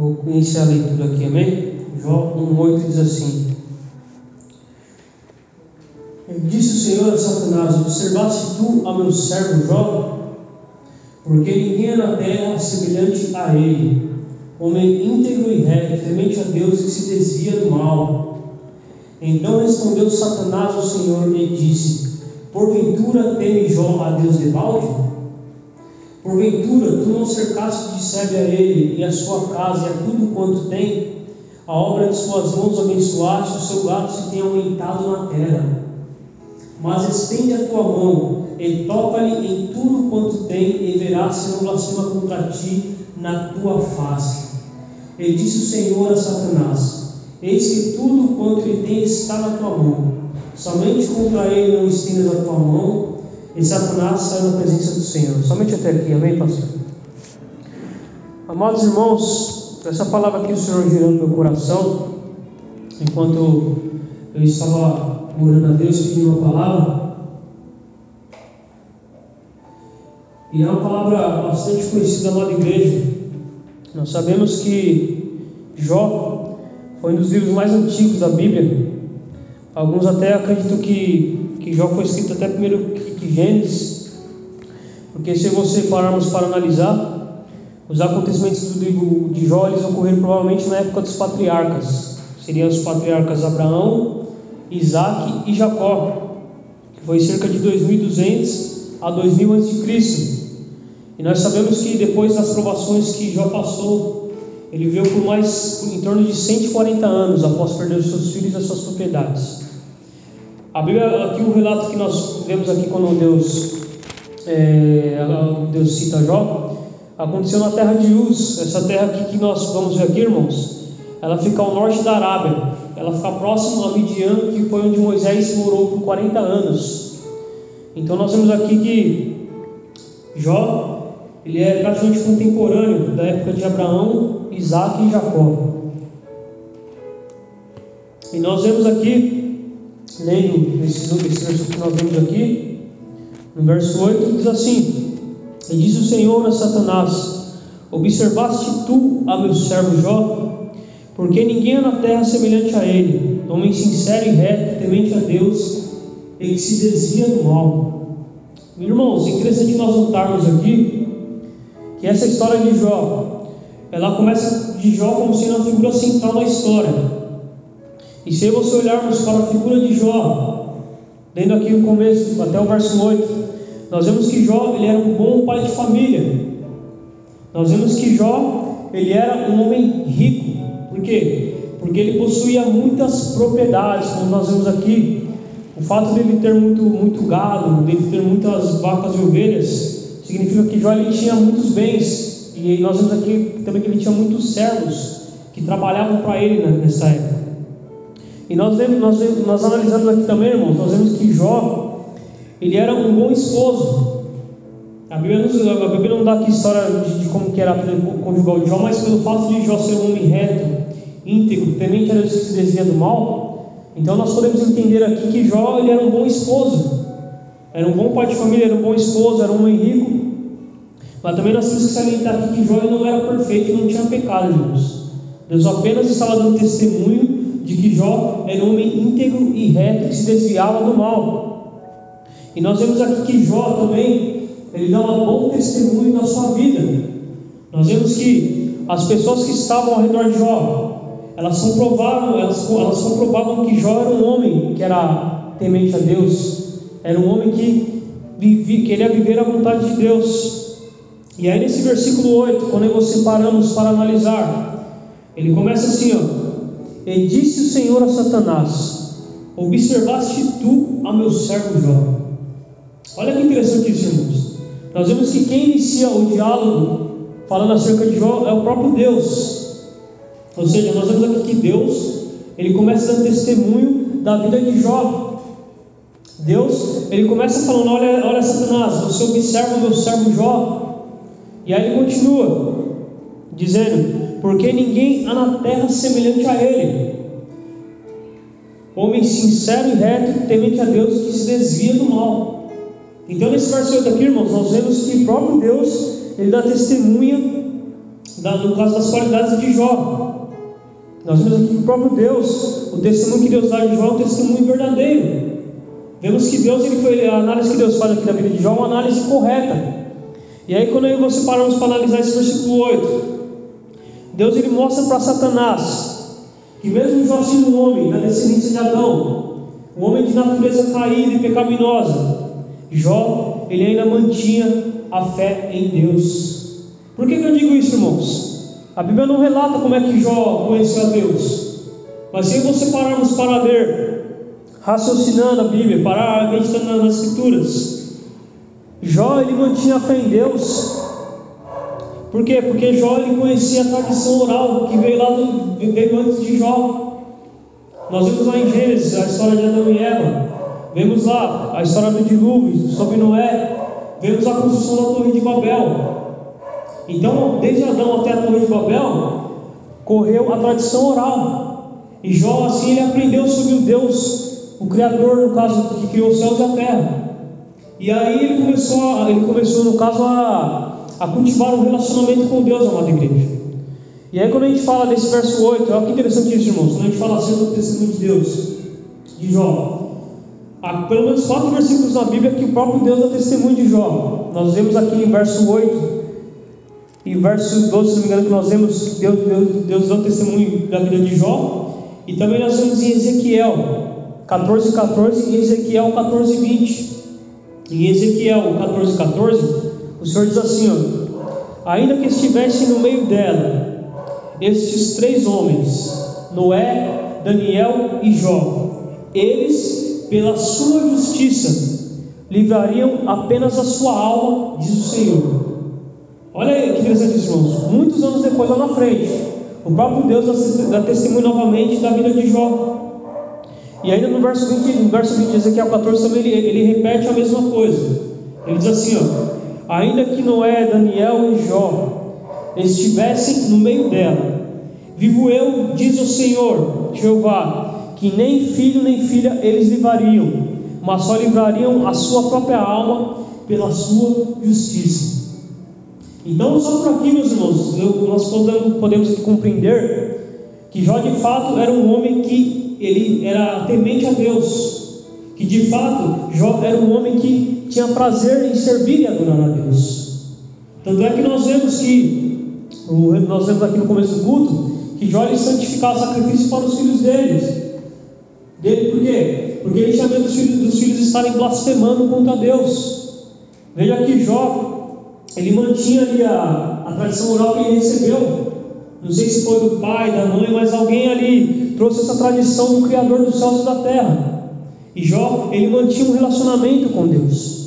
Vou iniciar a leitura aqui, amém? Jó 1,8 diz assim: Disse o Senhor a Satanás: Observaste tu a meu servo Jó? Porque ninguém é na terra semelhante a ele, homem íntegro e reto, temente a Deus que se desvia do mal. Então respondeu Satanás ao Senhor e disse: Porventura teme Jó a Deus de balde? Porventura tu não cercaste de sebe a ele e a sua casa e a tudo quanto tem? A obra de suas mãos abençoaste, o seu gado se tem aumentado na terra. Mas estende a tua mão e toca-lhe em tudo quanto tem, e verás se não blasfema contra ti na tua face. E disse o Senhor a Satanás: Eis que tudo quanto ele tem está na tua mão. Somente contra ele não estendas a tua mão. E Satanás saiu da presença do Senhor. Somente até aqui, amém, pastor? Amados irmãos, essa palavra aqui do Senhor girando no meu coração, enquanto eu estava orando a Deus pedindo uma palavra, e é uma palavra bastante conhecida lá da igreja. Nós sabemos que Jó foi um dos livros mais antigos da Bíblia. Alguns até acreditam que, que Jó foi escrito até primeiro que, Gênesis, porque se você pararmos para analisar, os acontecimentos do livro de Jó eles ocorreram provavelmente na época dos patriarcas. Seriam os patriarcas Abraão, Isaac e Jacó, que foi cerca de 2200 a 2000 a.C. E nós sabemos que depois das provações que Jó passou, ele viveu por mais em torno de 140 anos após perder os seus filhos e as suas propriedades. A Bíblia, aqui o relato que nós vemos aqui quando Deus, é, Deus cita Jó, aconteceu na terra de Uz. Essa terra aqui que nós vamos ver aqui, irmãos, ela fica ao norte da Arábia. Ela fica próximo a Midian, que foi onde Moisés morou por 40 anos. Então nós vemos aqui que Jó ele é praticamente contemporâneo da época de Abraão, Isaac e Jacó. E nós vemos aqui, lendo esse, esse que nós vemos aqui, no verso 8, diz assim: E disse o Senhor a Satanás: Observaste tu a meu servo Jó? Porque ninguém é na terra semelhante a ele, homem sincero e reto, temente a Deus, e que se desvia do mal. Irmãos, é interessante nós notarmos aqui que essa história de Jó, ela começa de Jó como sendo a figura central da história. E se você olharmos para a figura de Jó, lendo aqui o começo, até o verso 8, nós vemos que Jó ele era um bom pai de família. Nós vemos que Jó ele era um homem rico. Por quê? Porque ele possuía muitas propriedades, como nós vemos aqui. O fato dele ter muito, muito gado, dele ter muitas vacas e ovelhas, significa que Jó ele tinha muitos bens, e nós vemos aqui também que ele tinha muitos servos que trabalhavam para ele nessa época. E nós, vemos, nós, nós analisamos aqui também, irmãos, nós vemos que Jó, ele era um bom esposo. A Bíblia, a Bíblia não dá aqui história de, de como que era o conjugal de Jó, mas pelo fato de Jó ser um homem reto, íntegro, temente a Deus que se desvia do mal, então nós podemos entender aqui que Jó ele era um bom esposo. Era um bom pai de família, era um bom esposo, era um homem rico. Mas também nós temos que salientar aqui que Jó não era perfeito não tinha pecado, irmãos. Deus apenas estava dando testemunho de que Jó era um homem íntegro e reto que se desviava do mal. E nós vemos aqui que Jó também, ele dá um bom testemunho da sua vida. Nós vemos que as pessoas que estavam ao redor de Jó, elas comprovavam, elas, elas comprovavam que Jó era um homem que era temente a Deus, era um homem que vivia, queria viver a vontade de Deus. E aí nesse versículo 8, quando nós separamos para analisar, ele começa assim, ó. E disse o Senhor a Satanás: Observaste tu a meu servo Jó. Olha que interessante isso, irmãos. Nós vemos que quem inicia o diálogo falando acerca de Jó é o próprio Deus. Ou seja, nós vemos aqui que Deus, ele começa dando testemunho da vida de Jó. Deus, ele começa falando: Olha, olha Satanás, você observa o meu servo Jó. E aí ele continua, dizendo: Porque ninguém há na terra semelhante a ele, homem sincero e reto, temente a Deus, que se desvia do mal. Então, nesse 8 aqui, irmãos, nós vemos que o próprio Deus, ele dá testemunha no caso das qualidades de Jó. Nós vemos aqui que o próprio Deus, o testemunho que Deus dá de Jó é um testemunho verdadeiro. Vemos que Deus, ele foi, a análise que Deus faz aqui na vida de Jó é uma análise correta. E aí quando você paramos para analisar esse versículo 8, Deus ele mostra para Satanás que mesmo Jó sendo um homem da descendência de Adão, um homem de natureza caída e pecaminosa, Jó ele ainda mantinha a fé em Deus. Por que, que eu digo isso, irmãos? A Bíblia não relata como é que Jó conheceu a Deus. Mas se você pararmos para ver, raciocinando a Bíblia, parar meditando nas Escrituras, Jó ele mantinha a fé em Deus. Por quê? Porque Jó conhecia a tradição oral que veio lá do, veio antes de Jó. Nós vemos lá em Gênesis a história de Adão e Eva. Vemos lá a história do dilúvio sobre Noé. Vemos a construção da Torre de Babel. Então, desde Adão até a Torre de Babel, correu a tradição oral. E Jó, assim, ele aprendeu sobre o Deus, o Criador, no caso, que criou os céus e a terra. E aí ele começou, ele começou no caso, a, a cultivar um relacionamento com Deus, amada igreja. E aí quando a gente fala desse verso 8, olha que interessante isso, irmãos. Quando a gente fala assim do testemunho de Deus, de Jó, há pelo menos quatro versículos na Bíblia que o próprio Deus dá testemunho de Jó. Nós vemos aqui em verso 8 e verso 12, se não me engano, que nós vemos que Deus, Deus, Deus dá testemunho da vida de Jó. E também nós vemos em Ezequiel 14, 14 e Ezequiel 14, 20. Em Ezequiel 14, 14, o Senhor diz assim: ó, Ainda que estivessem no meio dela estes três homens, Noé, Daniel e Jó, eles, pela sua justiça, livrariam apenas a sua alma, diz o Senhor. Olha aí que interessante, irmãos. Muitos anos depois, lá na frente, o próprio Deus dá testemunho novamente da vida de Jó. E ainda no verso 20, no verso 20 de Ezequiel 14 também ele, ele repete a mesma coisa. Ele diz assim: ó, ainda que Noé, Daniel e Jó estivessem no meio dela, vivo eu, diz o Senhor, Jeová, que nem filho nem filha eles livrariam, mas só livrariam a sua própria alma pela sua justiça. Então, só por aqui, meus irmãos, nós podemos, podemos compreender que Jó de fato era um homem que ele era temente a Deus, que de fato Jó era um homem que tinha prazer em servir e adorar a Deus. Tanto é que nós vemos que, nós vemos aqui no começo do culto, que Jó ele santificava sacrifício para os filhos deles. Dele por quê? Porque ele tinha medo dos filhos, dos filhos estarem blasfemando contra Deus. Veja que Jó, ele mantinha ali a, a tradição oral que ele recebeu. Não sei se foi do pai, da mãe, mas alguém ali trouxe essa tradição do Criador dos céus e da terra. E Jó, ele mantinha um relacionamento com Deus.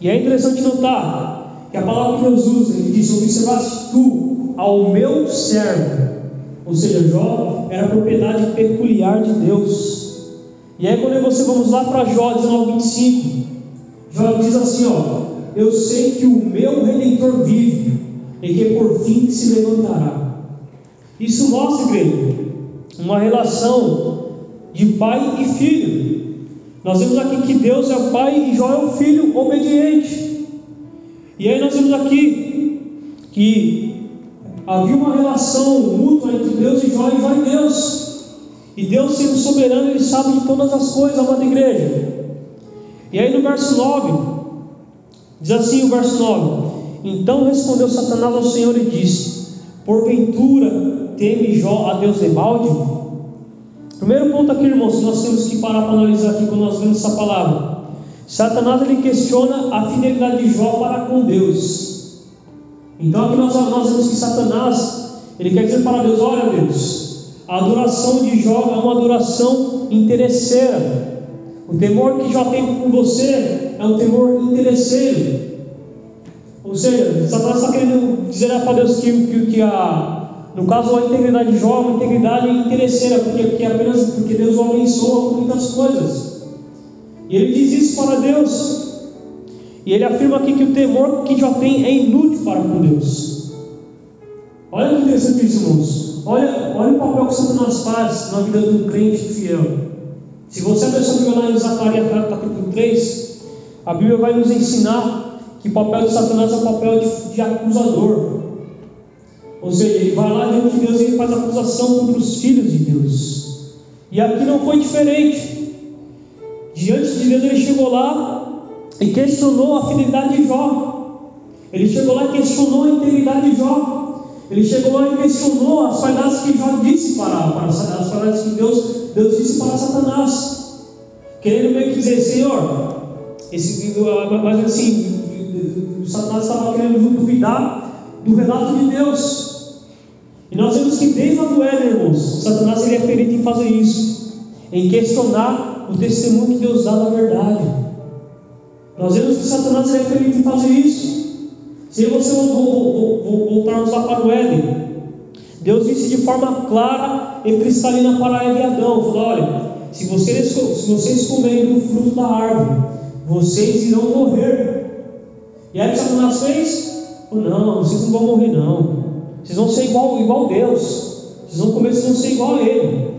E é interessante notar que a palavra que Deus usa, ele diz: Observaste tu ao meu servo. Ou seja, Jó era propriedade peculiar de Deus. E aí, quando você vamos lá para Jó 19, 25, Jó diz assim: Ó, eu sei que o meu redentor vive e que por fim se levantará. Isso mostra, igreja, uma relação de pai e filho. Nós vemos aqui que Deus é o pai e Jó é o filho obediente. E aí nós vemos aqui que havia uma relação mútua entre Deus e Jó e Jó e Deus. E Deus, sendo soberano, Ele sabe de todas as coisas, amada igreja. E aí no verso 9, diz assim o verso 9: Então respondeu Satanás ao Senhor e disse: Porventura teme Jó a Deus de balde? Primeiro ponto aqui, irmãos, nós temos que parar para analisar aqui quando nós vemos essa palavra. Satanás ele questiona a fidelidade de Jó para com Deus. Então aqui nós, nós vemos que Satanás ele quer dizer para Deus: olha Deus, a adoração de Jó é uma adoração interesseira. O temor que Jó tem por você é um temor interesseiro. Ou seja, Satanás está querendo dizer para Deus que, que, que a, no caso, a integridade de é uma integridade interesseira, porque, porque apenas porque Deus o abençoa com muitas coisas. E ele diz isso para Deus. E ele afirma aqui que o temor que Jó tem é inútil para com Deus. Olha que interessante isso, irmãos. Olha, olha o papel que Satanás faz na vida do crente fiel. Se você abrir sua Bíblia lá em Zacarias capítulo 3, a Bíblia vai nos ensinar que o papel de Satanás é o papel de, de acusador. Ou seja, ele vai lá diante de Deus e ele faz acusação contra os filhos de Deus. E aqui não foi diferente. Diante de Deus ele chegou lá e questionou a fidelidade de Jó. Ele chegou lá e questionou a integridade de Jó. Ele chegou lá e questionou as falhas que Jó disse para, para as falhas que Deus, Deus disse para Satanás. Querendo meio que dizer, Senhor, esse, mas assim, Satanás estava querendo duvidar do relato de Deus. E nós vemos que desde do Éden, irmãos, Satanás ele é perito em fazer isso, em questionar o testemunho que Deus dá da verdade. Nós vemos que Satanás ele é perito em fazer isso. Se você voltarmos lá para o Éden, Deus disse de forma clara e cristalina para Eva e Adão: falou, olha, se vocês, se vocês comerem do fruto da árvore, vocês irão morrer. E aí o Satanás fez? Não, vocês não vão morrer, não. Vocês vão ser igual, igual Deus. Vocês vão vocês vão ser igual a Ele.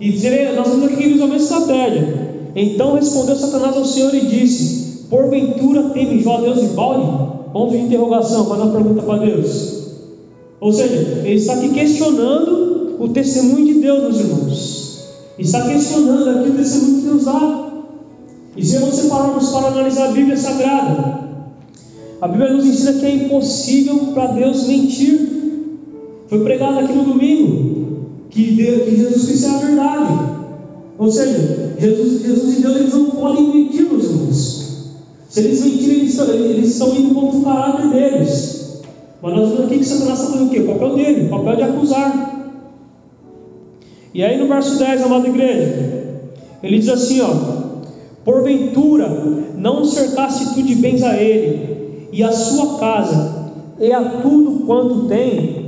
E dizer, nós vamos aqui visualmente a estratégia. Então respondeu Satanás ao Senhor e disse: Porventura teme Jó a Deus de balde? Ponto de interrogação, faz uma pergunta para Deus. Ou seja, ele está aqui questionando o testemunho de Deus, meus irmãos. Está questionando aqui o testemunho que Deus dá. E se você pararmos para analisar a Bíblia Sagrada, a Bíblia nos ensina que é impossível para Deus mentir. Foi pregado aqui no domingo que, Deus, que Jesus Cristo é a verdade. Ou seja, Jesus, Jesus e Deus eles não podem mentir, meus irmãos. Se eles mentirem, eles estão, eles estão indo contra o caráter deles. Mas nós vemos aqui que Satanás está fazendo o quê? O papel dele, o papel de acusar. E aí no verso 10, amada igreja, ele diz assim: ó, Porventura não cercaste tu de bens a ele, e a sua casa, e a tudo quanto tem,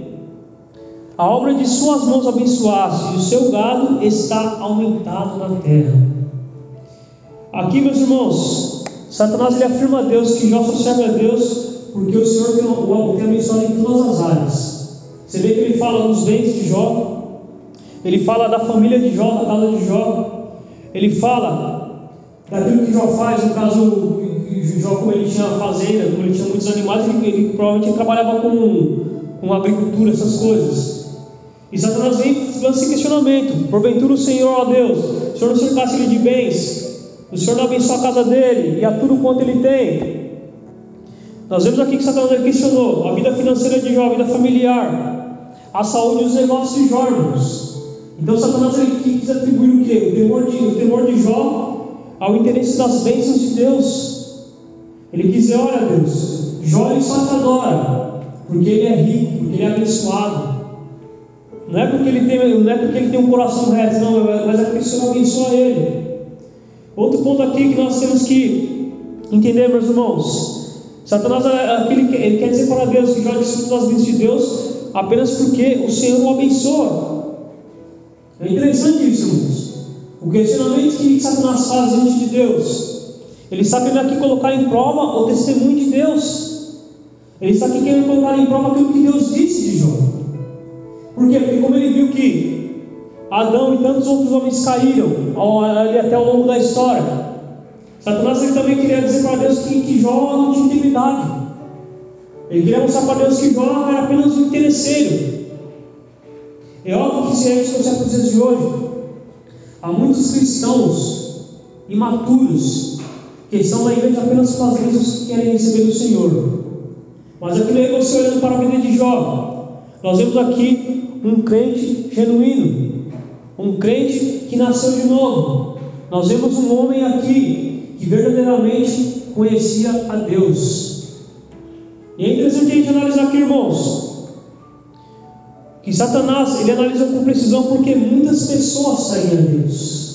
a obra de suas mãos abençoaste, e o seu gado está aumentado na terra. Aqui, meus irmãos, Satanás ele afirma a Deus que Jó só serve a Deus porque o Senhor tem, o, tem abençoado em todas as áreas. Você vê que ele fala dos bens de Jó, ele fala da família de Jó, da casa de Jó, ele fala daquilo que Jó faz, no caso, Jó, como ele tinha fazenda, como ele tinha muitos animais, ele, ele provavelmente trabalhava com, com agricultura, essas coisas. E Satanás vem dando esse questionamento: porventura o Senhor, ó Deus, o Senhor não cercasse ele de bens, o Senhor não abençoa a casa dele e a tudo quanto ele tem. Nós vemos aqui que Satanás questionou a vida financeira de Jó, a vida familiar, a saúde e os negócios de Jó, irmãos. Então Satanás ele quis atribuir o quê? O temor de, o temor de Jó ao interesse das bênçãos de Deus. Ele quis dizer: olha, Deus, Jó ele só te adora, porque ele é rico, porque ele é abençoado. Não é porque ele tem, não é porque ele tem um coração reto, não, mas é porque o Senhor abençoa ele. Outro ponto aqui que nós temos que entender, meus irmãos. Satanás aquele, ele quer dizer para Deus que já desfruta das bênçãos de Deus apenas porque o Senhor o abençoa. É interessante isso, irmãos. O questionamento que Satanás faz diante de Deus. Ele está querendo aqui colocar em prova o testemunho de Deus. Ele está aqui querendo colocar em prova aquilo que Deus disse de Jó. Por quê? Porque como ele viu que Adão e tantos outros homens caíram ali até ao longo da história, Satanás ele também queria dizer para Deus que, que Jó não tinha intimidade. Ele queria mostrar para Deus que Jó era apenas um interesseiro. É óbvio que se a gente trouxer para os dias de hoje, há muitos cristãos imaturos que estão na igreja apenas as bênçãos que querem receber do Senhor. Mas aquilo aí você olhando para a vida de Jó, nós vemos aqui um crente genuíno, um crente que nasceu de novo. Nós vemos um homem aqui que verdadeiramente conhecia a Deus. E é interessante a gente analisar aqui, irmãos, que Satanás ele analisa com precisão porque muitas pessoas seguem a Deus.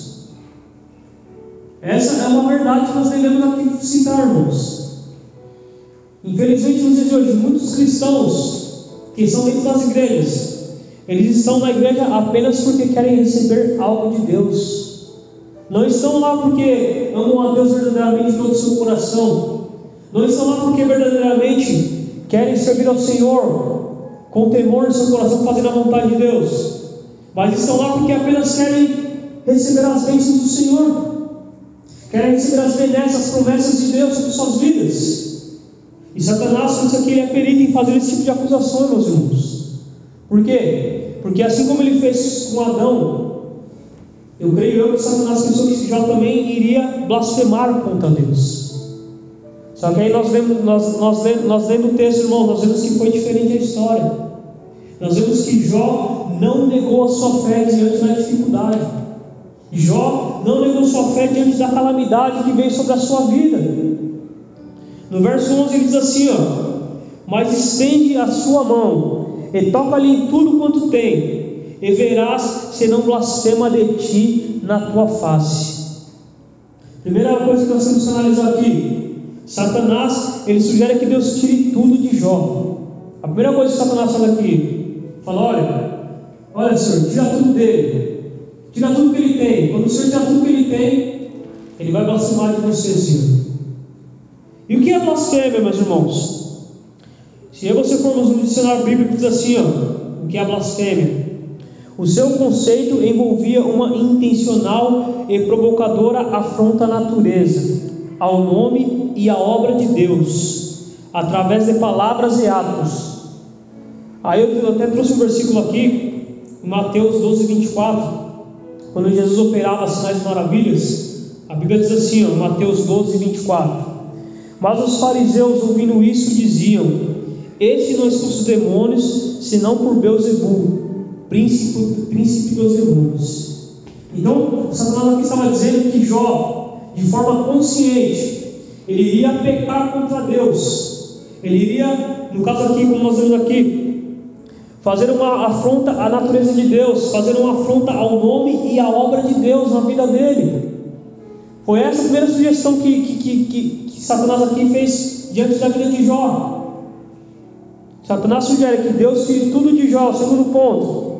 Essa é uma verdade que nós devemos aqui citar, irmãos. Infelizmente, nos dias de hoje, muitos cristãos que estão dentro das igrejas eles estão na igreja apenas porque querem receber algo de Deus. Não estão lá porque amam a Deus verdadeiramente de todo o seu coração. Não estão lá porque verdadeiramente querem servir ao Senhor com temor no seu coração, fazendo a vontade de Deus. Mas estão lá porque apenas querem receber as bênçãos do Senhor. Querem receber as benesses, as promessas de Deus sobre suas vidas. E Satanás, isso aqui, ele é perito em fazer esse tipo de acusação, meus irmãos. Por quê? Porque assim como ele fez com Adão, eu creio eu que Satanás pensou que Jó também iria blasfemar contra Deus. Só que aí nós vemos, nós, nós, nós lendo o texto, irmão, nós vemos que foi diferente a história. Nós vemos que Jó não negou a sua fé diante da dificuldade. Jó não negou sua fé diante da calamidade que veio sobre a sua vida. No verso 11 ele diz assim: ó, Mas estende a sua mão e toca-lhe em tudo quanto tem, e verás se não blasfema de ti na tua face. Primeira coisa que nós temos que analisar aqui: Satanás, ele sugere que Deus tire tudo de Jó. A primeira coisa que Satanás fala aqui, fala: olha, olha, Senhor, tira tudo dele, tira tudo que ele tem. Quando o Senhor tirar tudo que ele tem, ele vai blasfemar de você, Senhor. E o que é blasfêmia, meus irmãos? Se você formos no dicionário bíblico, diz assim: ó, o que é blasfêmia? O seu conceito envolvia uma intencional e provocadora afronta à natureza, ao nome e à obra de Deus, através de palavras e atos. Aí eu até trouxe um versículo aqui, Mateus 12, 24, quando Jesus operava sinais e maravilhas, a Bíblia diz assim, ó, Mateus 12, 24: Mas os fariseus, ouvindo isso, diziam: Este não expulsa os demônios, senão por Beuzebu, príncipe, príncipe dos demônios. Então, Satanás aqui estava dizendo que Jó de forma consciente, ele iria pecar contra Deus. Ele iria, no caso aqui, como nós vemos aqui, fazer uma afronta à natureza de Deus, fazer uma afronta ao nome e à obra de Deus na vida dele. Foi essa a primeira sugestão que, que, que, que Satanás aqui fez diante da vida de Jó. Satanás sugere que Deus tire tudo de Jó, segundo ponto.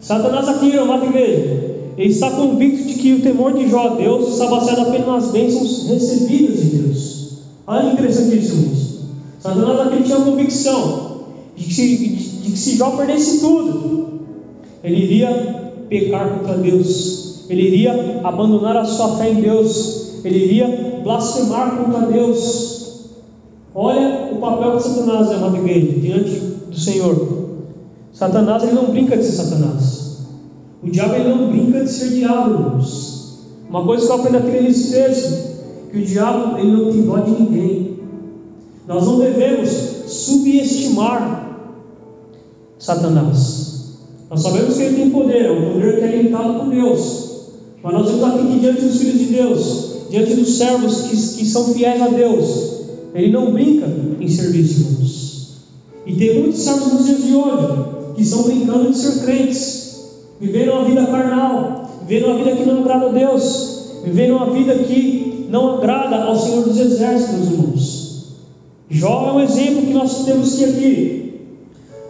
Satanás aqui, amada igreja, ele está convicto de que o temor de Jó a Deus está baseado apenas nas bênçãos recebidas de Deus. Olha que interessantíssimo isso. Satanás aqui tinha a convicção de que, se, de, de que se Jó perdesse tudo, ele iria pecar contra Deus, ele iria abandonar a sua fé em Deus, ele iria blasfemar contra Deus. Olha o papel de Satanás, amado igreja, diante do Senhor. Satanás ele não brinca de ser Satanás. O diabo ele não brinca de ser diabo. Uma coisa que eu aprendo aqui nesse texto, que o diabo ele não tem dó de ninguém. Nós não devemos subestimar Satanás. Nós sabemos que ele tem poder, é um poder que é limitado por Deus. Mas nós vemos aqui que diante dos filhos de Deus, diante dos servos que, que são fiéis a Deus, ele não brinca em serviço, irmãos. E tem muitos servos nos dias de hoje que estão brincando de ser crentes vivendo uma vida carnal, vivendo uma vida que não agrada a Deus, vivendo uma vida que não agrada ao Senhor dos Exércitos, irmãos. Jó é um exemplo que nós temos que aqui.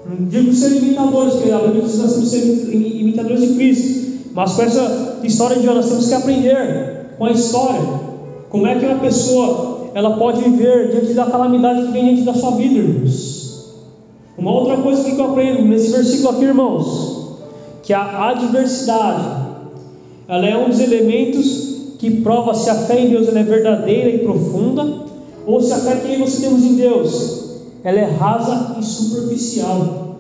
Não digo ser imitadores, porque a Bíblia diz que nós temos que ser imitadores de Cristo. Mas com essa história de Jó, nós temos que aprender com a história. Como é que uma pessoa ela pode viver diante da calamidade que vem diante da sua vida, irmãos. Uma outra coisa que eu aprendo nesse versículo aqui, irmãos, que a adversidade ela é um dos elementos que prova se a fé em Deus é verdadeira e profunda ou se a fé que você temos em Deus ela é rasa e superficial.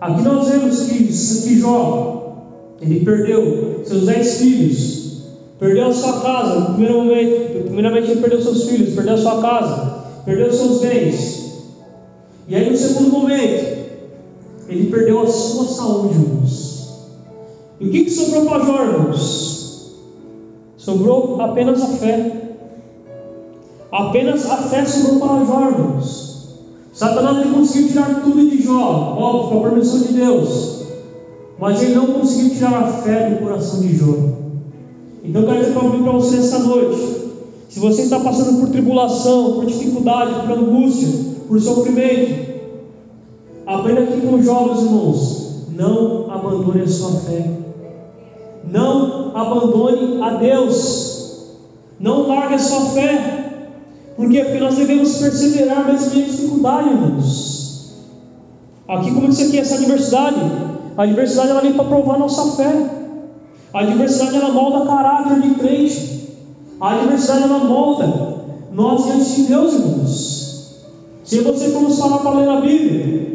Aqui nós vemos que, que Jó ele perdeu seus dez filhos, perdeu a sua casa no primeiro momento, primeiramente ele perdeu seus filhos, perdeu a sua casa, perdeu seus bens. E aí no segundo momento, ele perdeu a sua saúde, irmãos. E o que, que sobrou para Jó, irmãos? Sobrou apenas a fé. Apenas a fé sobrou para Jó, irmãos. Satanás ele conseguiu tirar tudo de Jó, óbvio, com a permissão de Deus. Mas ele não conseguiu tirar a fé do coração de Jó. Então eu quero dizer para você essa noite. Se você está passando por tribulação, por dificuldade, por angústia, por sofrimento, Aprenda aqui com os jovens irmãos: não abandone a sua fé, não abandone a Deus, não largue a sua fé. Por quê? Porque nós devemos perseverar mesmo em dificuldade, irmãos. Aqui, como disse aqui, essa adversidade, a adversidade ela vem para provar nossa fé. A adversidade ela molda caráter de crente. A adversidade ela molda nós diante de Deus, irmãos. Se você falar para ler a Bíblia,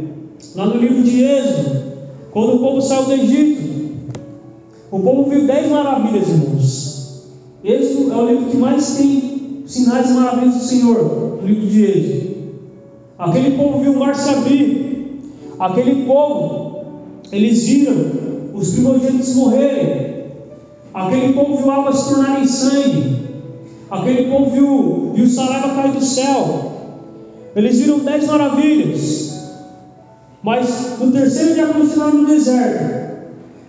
Lá no livro de Êxodo, quando o povo saiu do Egito, o povo viu dez maravilhas, irmãos. Êxodo é o livro que mais tem sinais e maravilhas do Senhor, no livro de Êxodo. Aquele povo viu o mar se abrir. Aquele povo, eles viram os primogênitos morrerem. Aquele povo viu água se tornar em sangue. Aquele povo viu, viu Saraiva cair do céu. Eles viram dez maravilhas. Mas no terceiro dia, quando estiveram no deserto,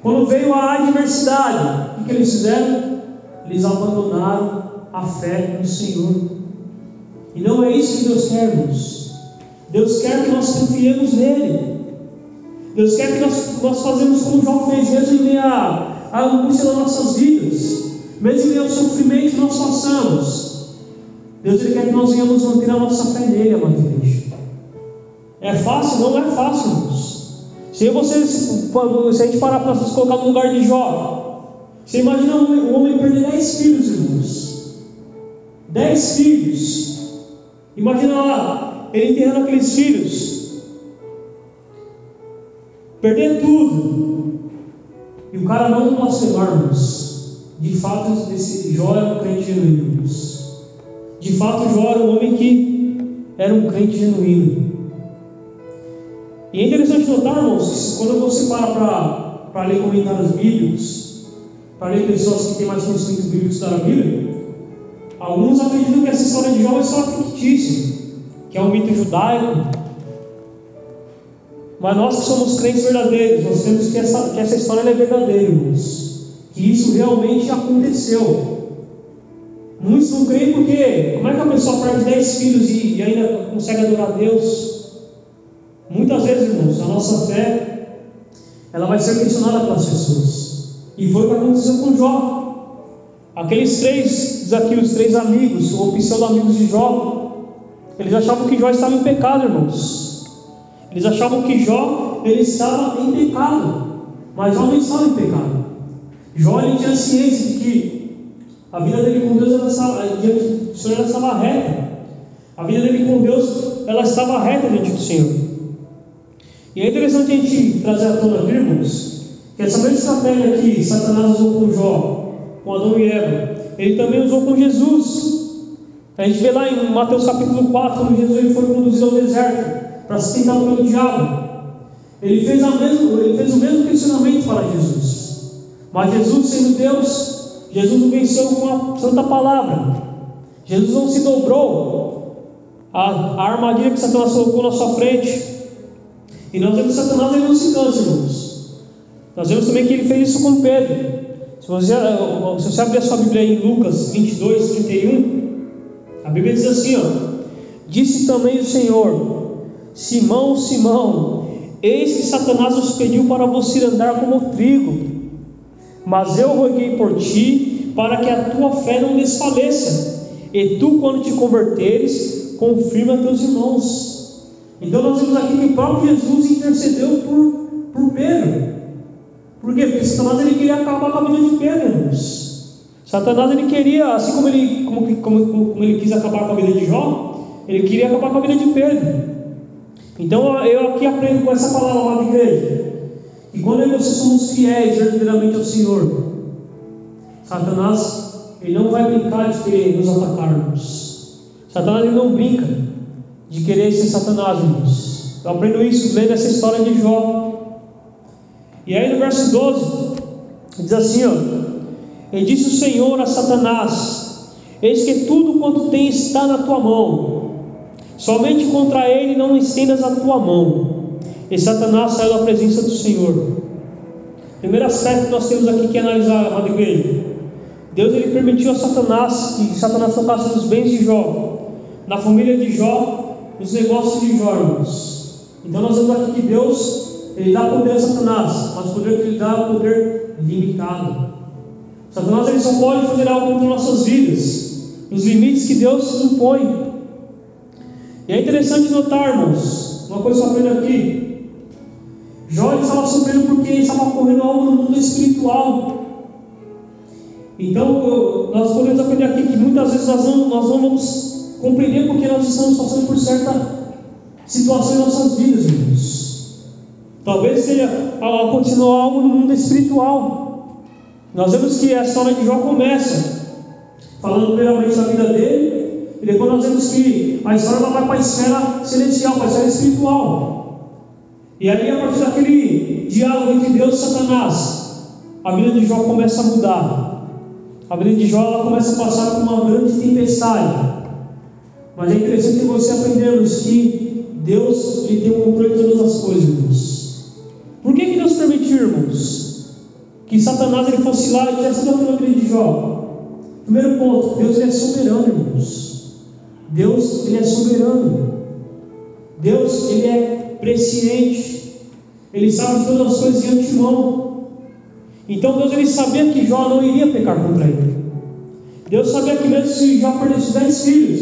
quando veio a adversidade, o que, eles fizeram? Eles abandonaram a fé no Senhor. E não é isso que Deus quer, irmãos. Deus quer que nós confiemos nele. Deus quer que nós, nós fazemos como João fez, mesmo em meio à angústia das nossas vidas, mesmo em meio ao sofrimento que nós passamos. Deus ele quer que nós venhamos manter a nossa fé nele, amado igreja. É fácil? Não é fácil, irmãos. Se, você, se a gente parar para se colocar no lugar de Jó, você imagina um homem, perder dez filhos, irmãos. Dez filhos. Imagina lá, ele enterrando aqueles filhos. Perder tudo. E o cara não blasfemar, irmãos. De fato, esse Jó era um crente genuíno, irmãos. De fato, Jó era um homem que era um crente genuíno. E é interessante notar, irmãos, quando você para para ler comentários bíblicos, para ler pessoas que têm mais conhecimento bíblico da Bíblia, alguns acreditam que essa história de Jó é só fictícia, que é um mito judaico. Mas nós que somos crentes verdadeiros, nós temos que essa, que essa história é verdadeira, irmãos. Que isso realmente aconteceu. Muitos não creem porque como é que a pessoa perde 10 filhos e, e ainda consegue adorar a Deus? Muitas vezes, irmãos, a nossa fé ela vai ser questionada pelas pessoas. E foi o que aconteceu com Jó. Aqueles três, aqui, os três amigos, ou pseudo-amigos de Jó, eles achavam que Jó estava em pecado, irmãos. Eles achavam que Jó ele estava em pecado. Mas Jó não estava em pecado. Jó ele tinha ciência de que a vida dele com Deus Senhor ela estava reta. A vida dele com Deus ela estava reta diante do Senhor. E é interessante a gente trazer à tona, irmãos, que essa mesma estratégia que Satanás usou com Jó, com Adão e Eva, ele também usou com Jesus. A gente vê lá em Mateus capítulo 4, quando Jesus ele foi conduzido ao deserto para ser tentado pelo diabo. Ele fez, mesmo, ele fez o mesmo questionamento para Jesus. Mas Jesus, sendo Deus, Jesus o venceu com a santa palavra. Jesus não se dobrou a, a armadilha que Satanás colocou na sua frente. E nós vemos Satanás ele não se cansa, irmãos. Nós vemos também que ele fez isso com Pedro. Se você, se você abrir a sua Bíblia em Lucas 22, 31, a Bíblia diz assim: ó, Disse também o Senhor: Simão, Simão, eis que Satanás os pediu para você andar como trigo, mas eu roguei por ti para que a tua fé não desfaleça, e tu, quando te converteres, confirma teus irmãos. Então nós vemos aqui que o próprio Jesus intercedeu por, por Pedro. Por quê? Porque Satanás ele queria acabar com a vida de Pedro, irmãos. Satanás ele queria, assim como ele, como, como, como ele quis acabar com a vida de Jó, ele queria acabar com a vida de Pedro. Então eu aqui aprendo com essa palavra lá de igreja. E quando você somos fiéis verdadeiramente ao Senhor, Satanás ele não vai brincar de querer nos atacarmos. Satanás ele não brinca de querer ser Satanás, irmãos. Eu aprendo isso lendo essa história de Jó. E aí no verso 12, diz assim: ó, E disse o Senhor a Satanás: Eis que tudo quanto tem está na tua mão, somente contra ele não estendas a tua mão. E Satanás saiu da presença do Senhor. Primeiro aspecto que nós temos aqui que analisar, amada igreja. Deus ele permitiu a Satanás que Satanás tocasse nos bens de Jó, na família de Jó os negócios de Jorgens. Então nós vemos aqui que Deus ele dá poder a Satanás, mas o poder que ele dá é um poder limitado. Satanás ele só pode fazer algo contra nossas vidas, nos limites que Deus impõe. E é interessante notar, irmãos, uma coisa sofrendo aqui. Jó estava sofrendo porque estava ocorrendo algo no mundo espiritual. Então, nós podemos aprender aqui que muitas vezes nós não, nós não vamos compreender porque nós estamos passando por certa situação em nossas vidas, irmãos. Talvez seja continuar algo no mundo espiritual. Nós vemos que a história de Jó começa falando primeiramente da vida dele, e depois nós vemos que a história vai para a esfera celestial, para a esfera espiritual. E aí, a partir daquele diálogo entre Deus e Satanás, a vida de Jó começa a mudar. A vida de Jó começa a passar por uma grande tempestade. Mas é interessante você aprendemos que Deus ele tem o controle de todas as coisas, irmãos. Por que, que Deus permitiu, irmãos, que Satanás ele fosse lá e tivesse toda a vida de Jó? Primeiro ponto, Deus é soberano, irmãos. Deus ele é soberano. Deus ele é presciente. Ele sabe todas as coisas de antemão. Então Deus ele sabia que Jó não iria pecar contra ele. Deus sabia que mesmo se Jó perdesse dez filhos,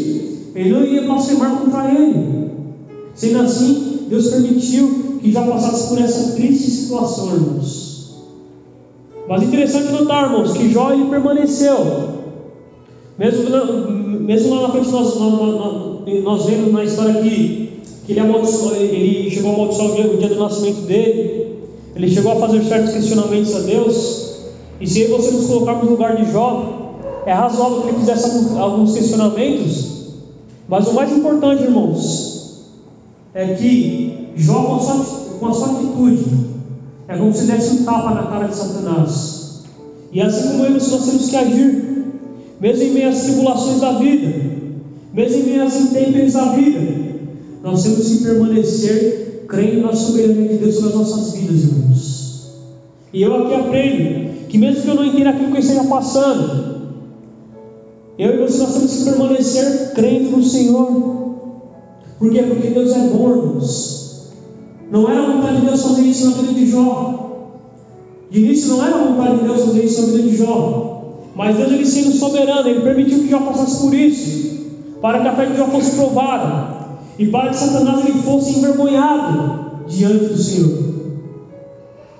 ele não iria blasfemar contra ele. Sendo assim, Deus permitiu que já passasse por essa triste situação, irmãos. Mas interessante notar, irmãos, que Jó ele permaneceu. Mesmo, mesmo lá na frente nós, nós, nós vemos na história que, que ele, ele chegou a amaldiçoar o dia, o dia do nascimento dele. Ele chegou a fazer certos questionamentos a Deus. E se você nos colocarmos no lugar de Jó, é razoável que ele fizesse alguns questionamentos mas o mais importante, irmãos, é que Jó, com a sua, com a sua atitude, é como se desse um tapa na cara de Satanás. E assim como eles, nós temos que agir, mesmo em meio às tribulações da vida, mesmo em meio às intempéries da vida, nós temos que permanecer crendo na soberania de Deus sobre as nossas vidas, irmãos. E eu aqui aprendo que mesmo que eu não entenda aquilo que eu esteja passando, eu e você nós temos que permanecer crendo no Senhor. Por quê? Porque Deus é bom, irmãos. Não era a vontade de Deus fazer isso na vida de Jó. De início não era a vontade de Deus fazer isso na vida de Jó. Mas Deus, ele sendo soberano, ele permitiu que Jó passasse por isso. Para que a fé de Jó fosse provada. E para que Satanás ele fosse envergonhado diante do Senhor.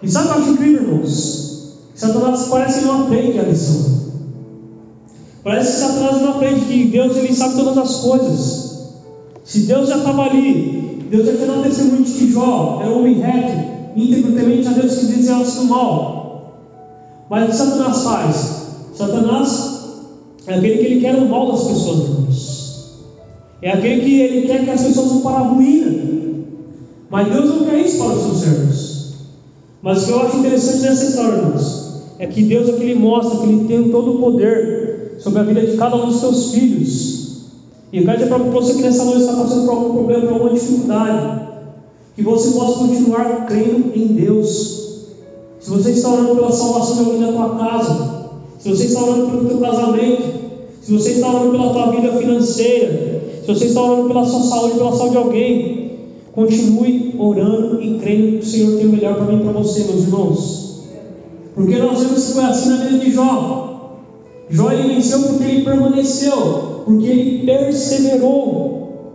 E sabe o que eu acho incrível, irmãos? Satanás parece que não aprende a lição. Parece que Satanás não aprende que Deus ele sabe todas as coisas. Se Deus já estava ali, Deus já tinha dado testemunho de que Jó era um homem reto, íntegro, temente a Deus que desejasse do mal. Mas o que Satanás faz? Satanás é aquele que ele quer o mal das pessoas, irmãos. É aquele que ele quer que as pessoas vão para a ruína. Mas Deus não quer isso para os seus servos. Mas o que eu acho interessante nessa história, irmãos, é que Deus é que ele mostra que ele tem todo o poder sobre a vida de cada um dos seus filhos. E eu quero dizer para você que nessa noite está passando por algum problema, por alguma dificuldade, que você possa continuar crendo em Deus. Se você está orando pela salvação de alguém da tua casa, se você está orando pelo teu casamento, se você está orando pela tua vida financeira, se você está orando pela sua saúde, pela saúde de alguém, continue orando e crendo que o Senhor tem o melhor para mim e para você, meus irmãos. Porque nós vemos que foi assim na vida de Jó. Jó ele venceu porque ele permaneceu, porque ele perseverou.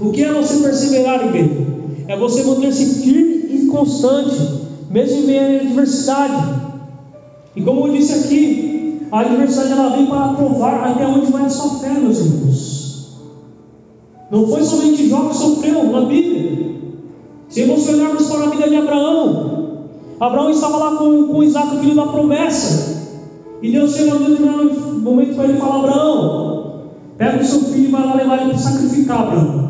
O que é você perseverar, igreja? É você manter-se firme e constante, mesmo em meio à adversidade. E como eu disse aqui, a adversidade ela vem para provar até onde vai a sua fé, meus irmãos. Não foi somente Jó que sofreu na Bíblia. Se nós olharmos para a vida de Abraão, Abraão estava lá com, com Isaac, filho da promessa. E Deus chega no momento para ele falar: Abraão, pega o seu filho e vai lá levar ele para sacrificar, Abraão.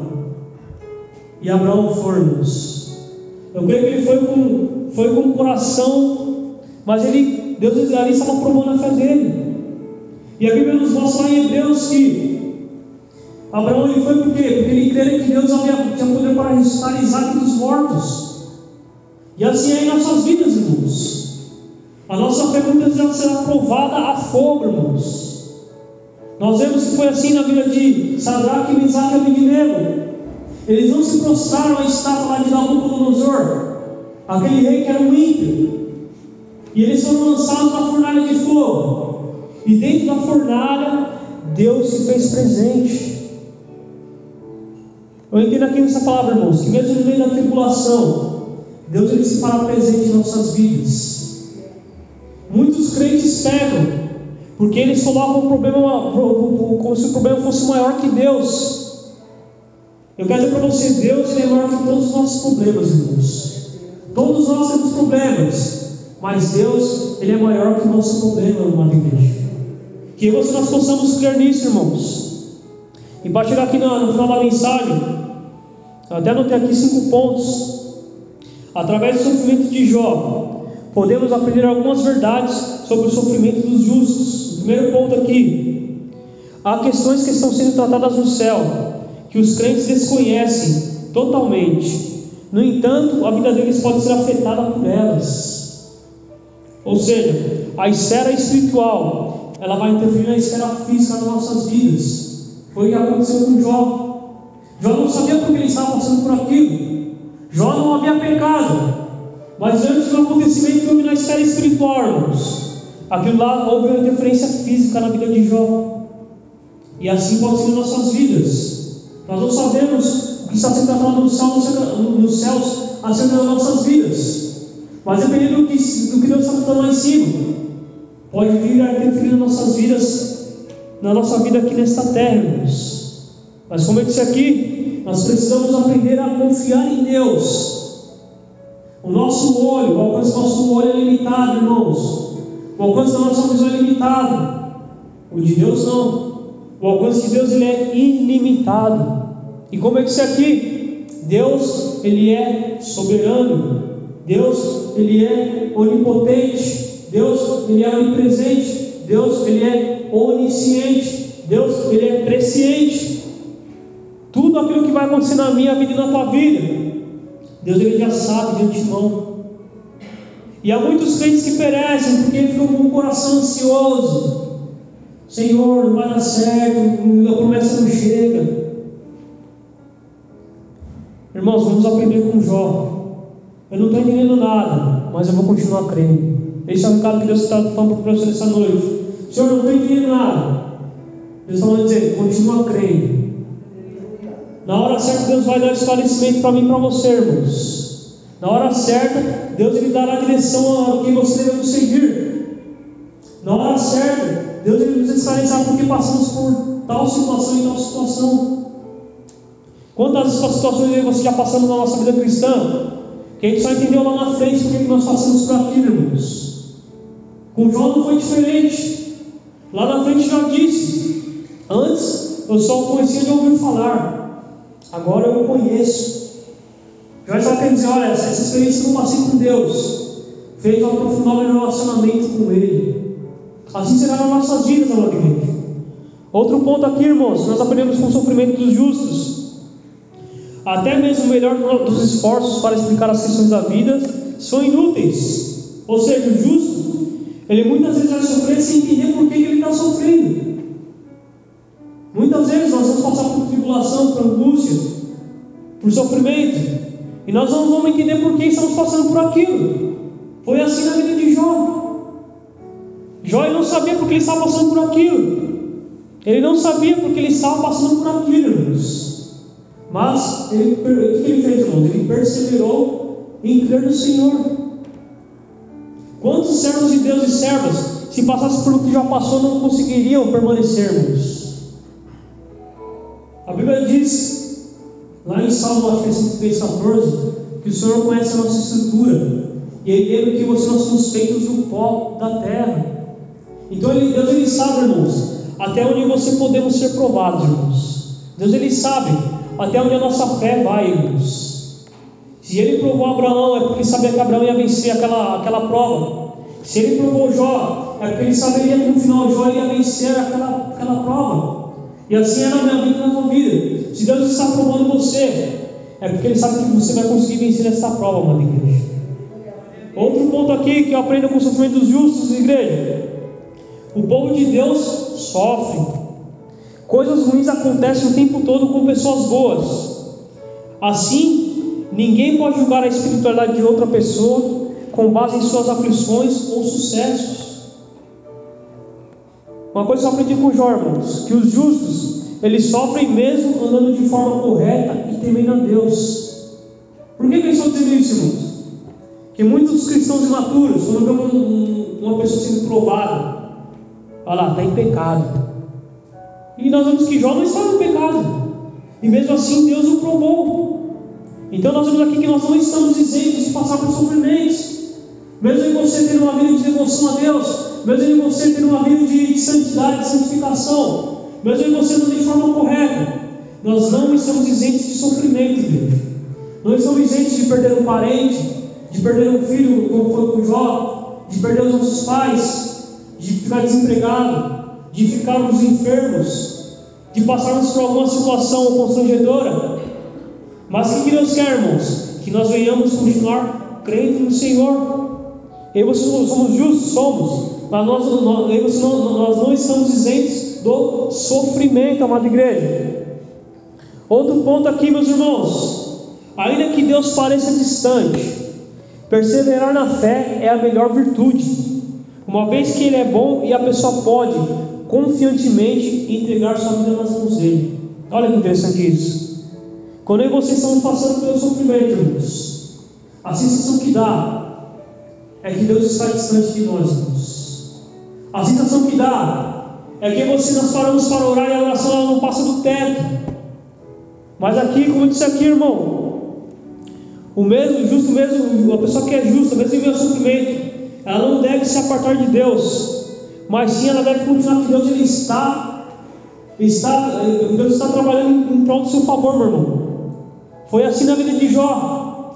E Abraão foi, irmãos. Eu creio que ele foi com, foi com o coração, mas ele, Deus ali estava provando a fé dele. E a Bíblia nos mostra em Hebreus que Abraão ele foi por quê? Porque ele cria que Deus havia, tinha poder para ressuscitar Isaac dos mortos. E assim é em nossas vidas, irmãos. A nossa fé muitas vezes será provada a fogo, irmãos. Nós vemos que foi assim na vida de Sadraque, Misaque e Abednego. Eles não se prostraram à estátua lá de Nabucodonosor, aquele rei que era um ímpio. E eles foram lançados na fornalha de fogo. E dentro da fornalha, Deus se fez presente. Eu entendo aqui nessa palavra, irmãos, que mesmo no meio da tribulação, Deus ele se fará presente em nossas vidas. Muitos crentes pegam, porque eles colocam o problema como se o problema fosse maior que Deus. Eu quero dizer para você, Deus é maior que todos os nossos problemas, irmãos. Todos nós temos problemas, mas Deus, Ele é maior que o nosso problema, amada igreja. Que você nós possamos crer nisso, irmãos. E para chegar aqui no, no final da mensagem, até anotei aqui cinco pontos. Através do sofrimento de Jó, podemos aprender algumas verdades sobre o sofrimento dos justos. O primeiro ponto aqui: há questões que estão sendo tratadas no céu, que os crentes desconhecem totalmente. No entanto, a vida deles pode ser afetada por elas. Ou seja, a esfera espiritual, ela vai interferir na esfera física das nossas vidas. Foi o que aconteceu com Jó. Jó não sabia porque ele estava passando por aquilo. Jó não havia pecado. Mas antes do acontecimento que houve na esfera espiritual, irmãos, aquilo lá houve uma interferência física na vida de Jó. E assim pode ser em nossas vidas. Nós não sabemos o que está sendo tratado nos céus acerca das nossas vidas. Mas dependendo do que, do que Deus está tratando lá em cima, pode vir a interferir nas nossas vidas, na nossa vida aqui nesta terra, irmãos. Mas como eu disse aqui, nós precisamos aprender a confiar em Deus. O nosso olho, o alcance do nosso olho é limitado, irmãos. O alcance da nossa visão é limitado. O de Deus não. O alcance de Deus ele é ilimitado. E como eu disse aqui, Deus, Ele é soberano, Deus, Ele é onipotente, Deus, Ele é onipresente, Deus, Ele é onisciente, Deus, Ele é presciente. Tudo aquilo que vai acontecer na minha vida e na tua vida, Deus Ele já sabe de antemão. E há muitos crentes que perecem porque ficam com o coração ansioso. Senhor, não vai dar certo, a promessa não chega. Irmãos, vamos aprender com Jó. Eu não estou entendendo nada, mas eu vou continuar crendo. Esse é o recado que Deus está falando para você nessa noite. Senhor, eu não estou entendendo nada. Deus está falando dizer, continua crendo. Na hora certa, Deus vai dar esclarecimento para mim e para você, irmãos. Na hora certa, Deus lhe dará a direção a quem você deve seguir. Na hora certa, Deus ele nos esclarecerá porque passamos por tal situação e tal situação. Quantas situações você já passamos na nossa vida cristã? Que a gente só entendeu lá na frente porque nós passamos por aquilo, irmãos. Com João não foi diferente. Lá na frente já disse. Antes eu só conhecia de ouvir falar. Agora eu conheço. Já está querendo dizer, olha, essa experiência que eu passei com Deus fez eu aprofundar o meu relacionamento com Ele. Assim será nas nossas vidas, amado. Outro ponto aqui, irmãos, nós aprendemos com o sofrimento dos justos. Até mesmo o melhor dos esforços para explicar as questões da vida são inúteis. Ou seja, o justo, ele muitas vezes vai sofrer sem entender por que ele está sofrendo. Muitas vezes nós vamos passar por tribulação, por angústia, por sofrimento, e nós não vamos entender por que estamos passando por aquilo. Foi assim na vida de Jó. Jó não sabia porque ele estava passando por aquilo. Ele não sabia porque ele estava passando por aquilo, irmãos. Mas ele, o que ele fez, irmãos? Ele perseverou em crer no Senhor. Quantos servos de Deus e servas, se passassem por o que já passou, não conseguiriam permanecer, irmãos? A Bíblia diz, lá em Salmo 33, 14, que o Senhor conhece a nossa estrutura, e Ele lembra que você nós somos feitos do pó da terra. Então ele, Deus ele sabe, irmãos, até onde você podemos ser provados, irmãos. Deus ele sabe até onde a nossa fé vai, irmãos. Se ele provou Abraão, é porque sabia que Abraão ia vencer aquela, aquela prova. Se ele provou Jó, é porque ele saberia que no final Jó ia vencer aquela, aquela prova. E assim é na minha vida e na tua vida. Se Deus está provando você, é porque Ele sabe que você vai conseguir vencer essa prova, amada igreja. Outro ponto aqui que eu aprendo com o sofrimento dos justos, igreja. O povo de Deus sofre. Coisas ruins acontecem o tempo todo com pessoas boas. Assim, ninguém pode julgar a espiritualidade de outra pessoa com base em suas aflições ou sucessos. Uma coisa que eu aprendi com Jó, irmãos, que os justos, eles sofrem mesmo andando de forma correta e temendo a Deus. Por que, que eles isso, irmãos? Que muitos cristãos imaturos, quando vemos uma pessoa sendo provada, olha lá, está em pecado. E nós vemos que Jó não estava no pecado. E mesmo assim Deus o provou. Então nós vemos aqui que nós não estamos isentos de passar por sofrimentos. Mesmo em você ter uma vida de devoção a Deus, mesmo em você ter uma vida de santidade, de santificação, mesmo em você não de forma correta, nós não estamos isentos de sofrimento, Deus. Não estamos isentos de perder um parente, de perder um filho, como foi com Jó, de perder os nossos pais, de ficar desempregado, de ficarmos enfermos, de passarmos por alguma situação constrangedora. Mas o que Deus quer, irmãos? Que nós venhamos continuar crendo no Senhor. E você somos justos, somos, mas nós, nós, nós não estamos isentos do sofrimento, amada igreja. Outro ponto aqui, meus irmãos, ainda que Deus pareça distante, perseverar na fé é a melhor virtude, uma vez que Ele é bom e a pessoa pode confiantemente entregar sua vida nas mãos dele. Olha que interessante isso. Quando eu e vocês estamos passando pelo sofrimento, irmãos, a sensação que dá é que Deus está distante de nós, irmãos. A sensação que dá é que você nós paramos para orar e a oração não passa do teto. Mas aqui, como eu disse aqui, irmão, o mesmo, justo mesmo, a pessoa que é justa, mesmo em meu sofrimento, ela não deve se apartar de Deus, mas sim ela deve continuar que Deus ele está, está, Deus está trabalhando em prol do seu favor, meu irmão. Foi assim na vida de Jó.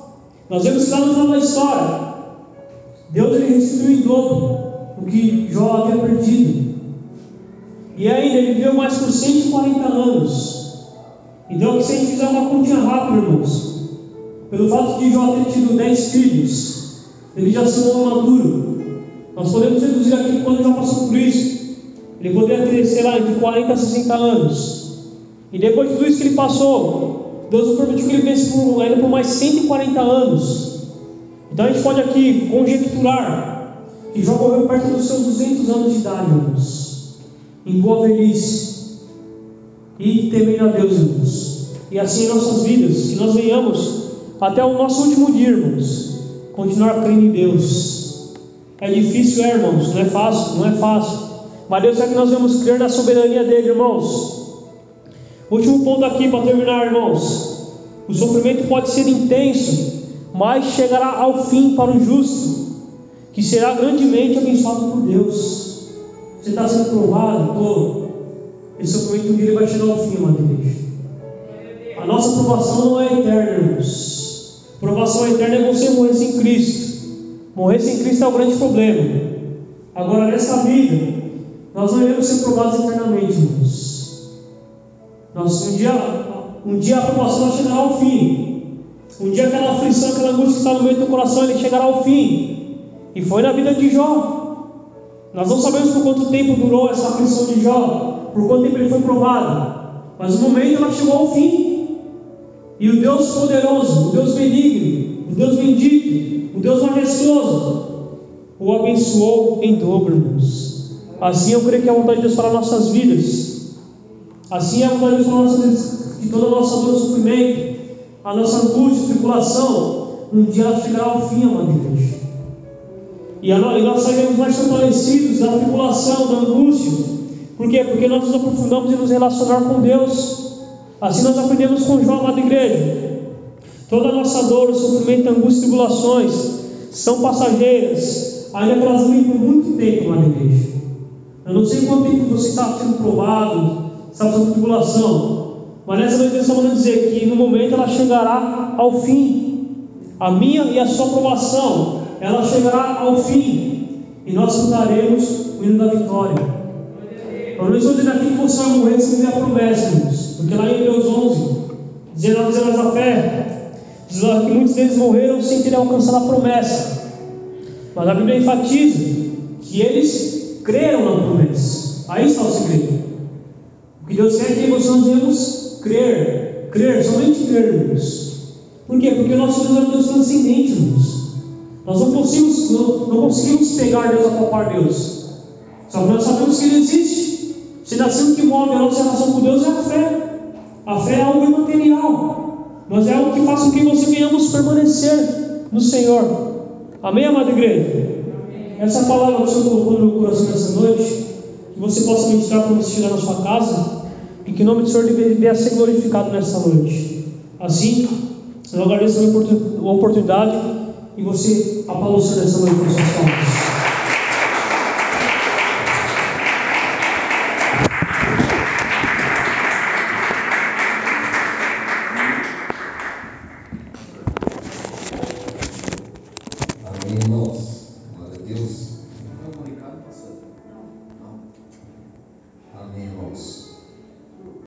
Nós vemos lá no final da história, Deus ele restituiu em dobro o que Jó havia perdido. E ainda ele viveu mais por 140 anos. Então, se a gente fizer uma continha rápida, irmãos, pelo fato de Jó ter tido dez filhos, ele já se maduro. Nós podemos reduzir aqui quando Jó passou por isso. Ele poderia ter, sei lá, de 40 a 60 anos. E depois de tudo isso que ele passou, Deus permitiu que ele vivesse por, ainda por mais 140 anos. Então a gente pode aqui conjecturar que Jó morreu perto dos seus 200 anos de idade, irmãos, em boa velhice e temendo a Deus, irmãos. E assim em nossas vidas, que nós venhamos até o nosso último dia, irmãos, continuar crendo em Deus. É difícil, é, irmãos, não é fácil, não é fácil. Mas Deus quer que nós venhamos crer na soberania dele, irmãos. Último ponto aqui para terminar, irmãos. O sofrimento pode ser intenso, mas chegará ao fim para o justo, que será grandemente abençoado por Deus. Você está sendo provado, estou esse sofrimento dia vai chegar ao fim, igreja. A nossa aprovação não é eterna, irmãos. A aprovação eterna é você morrer sem Cristo. Morrer sem Cristo é o grande problema. Agora, nessa vida, nós não iremos ser provados eternamente, irmãos. Nós, um, dia, um dia a aprovação vai chegar ao fim. Um dia aquela aflição, aquela angústia que está no meio do coração, ele chegará ao fim. E foi na vida de Jó. Nós não sabemos por quanto tempo durou essa aflição de Jó por quanto tempo ele foi provado. Mas o momento ela chegou ao fim. E o Deus poderoso, o Deus benigno, o Deus bendito, o Deus majestoso, o abençoou em dobro, irmãos. Assim eu creio que é a vontade de Deus para nossas vidas. Assim é a vontade de Deus para nossas. Que toda a nossa dor, sofrimento, a nossa angústia, tribulação, um dia ela chegará ao fim, amado igreja. E nós sairemos mais fortalecidos da tribulação, da angústia, por quê? Porque nós nos aprofundamos em nos relacionar com Deus. Assim nós aprendemos com João, amada igreja. Toda a nossa dor, sofrimento, angústia tribulações são passageiras, ainda que elas durem por muito tempo, amada igreja. Eu não sei quanto tempo você está sendo provado, está passando tribulação, mas nessa noite Deus está dizer que no momento ela chegará ao fim. A minha e a sua aprovação, ela chegará ao fim, e nós cantaremos o hino da vitória. Eu não estou dizendo aqui que você vai morrer sem ter a promessa, irmãos. Porque lá em Hebreus 11, 19 anos da fé, diz que muitos deles morreram sem ter alcançado a promessa. Mas a Bíblia enfatiza que eles creram na promessa. Aí está o segredo. O que Deus quer é que nós devemos crer. Crer, somente crer. Por quê? Porque o nosso Deus é um Deus transcendente, irmãos. Nós não conseguimos, não, não conseguimos pegar Deus a palpar Deus. Só que nós sabemos que Ele existe. Se nasceu que move a nossa relação com Deus é a fé. A fé é algo imaterial, mas é algo que faz com que você venhamos permanecer no Senhor. Amém, amada igreja? Essa palavra que o Senhor colocou no meu coração nessa noite, que você possa ministrar quando chegar na sua casa, e que o nome do Senhor venha ser glorificado nessa noite. Assim, Eu agradeço a oportunidade e você aplaudir nessa noite com suas palmas.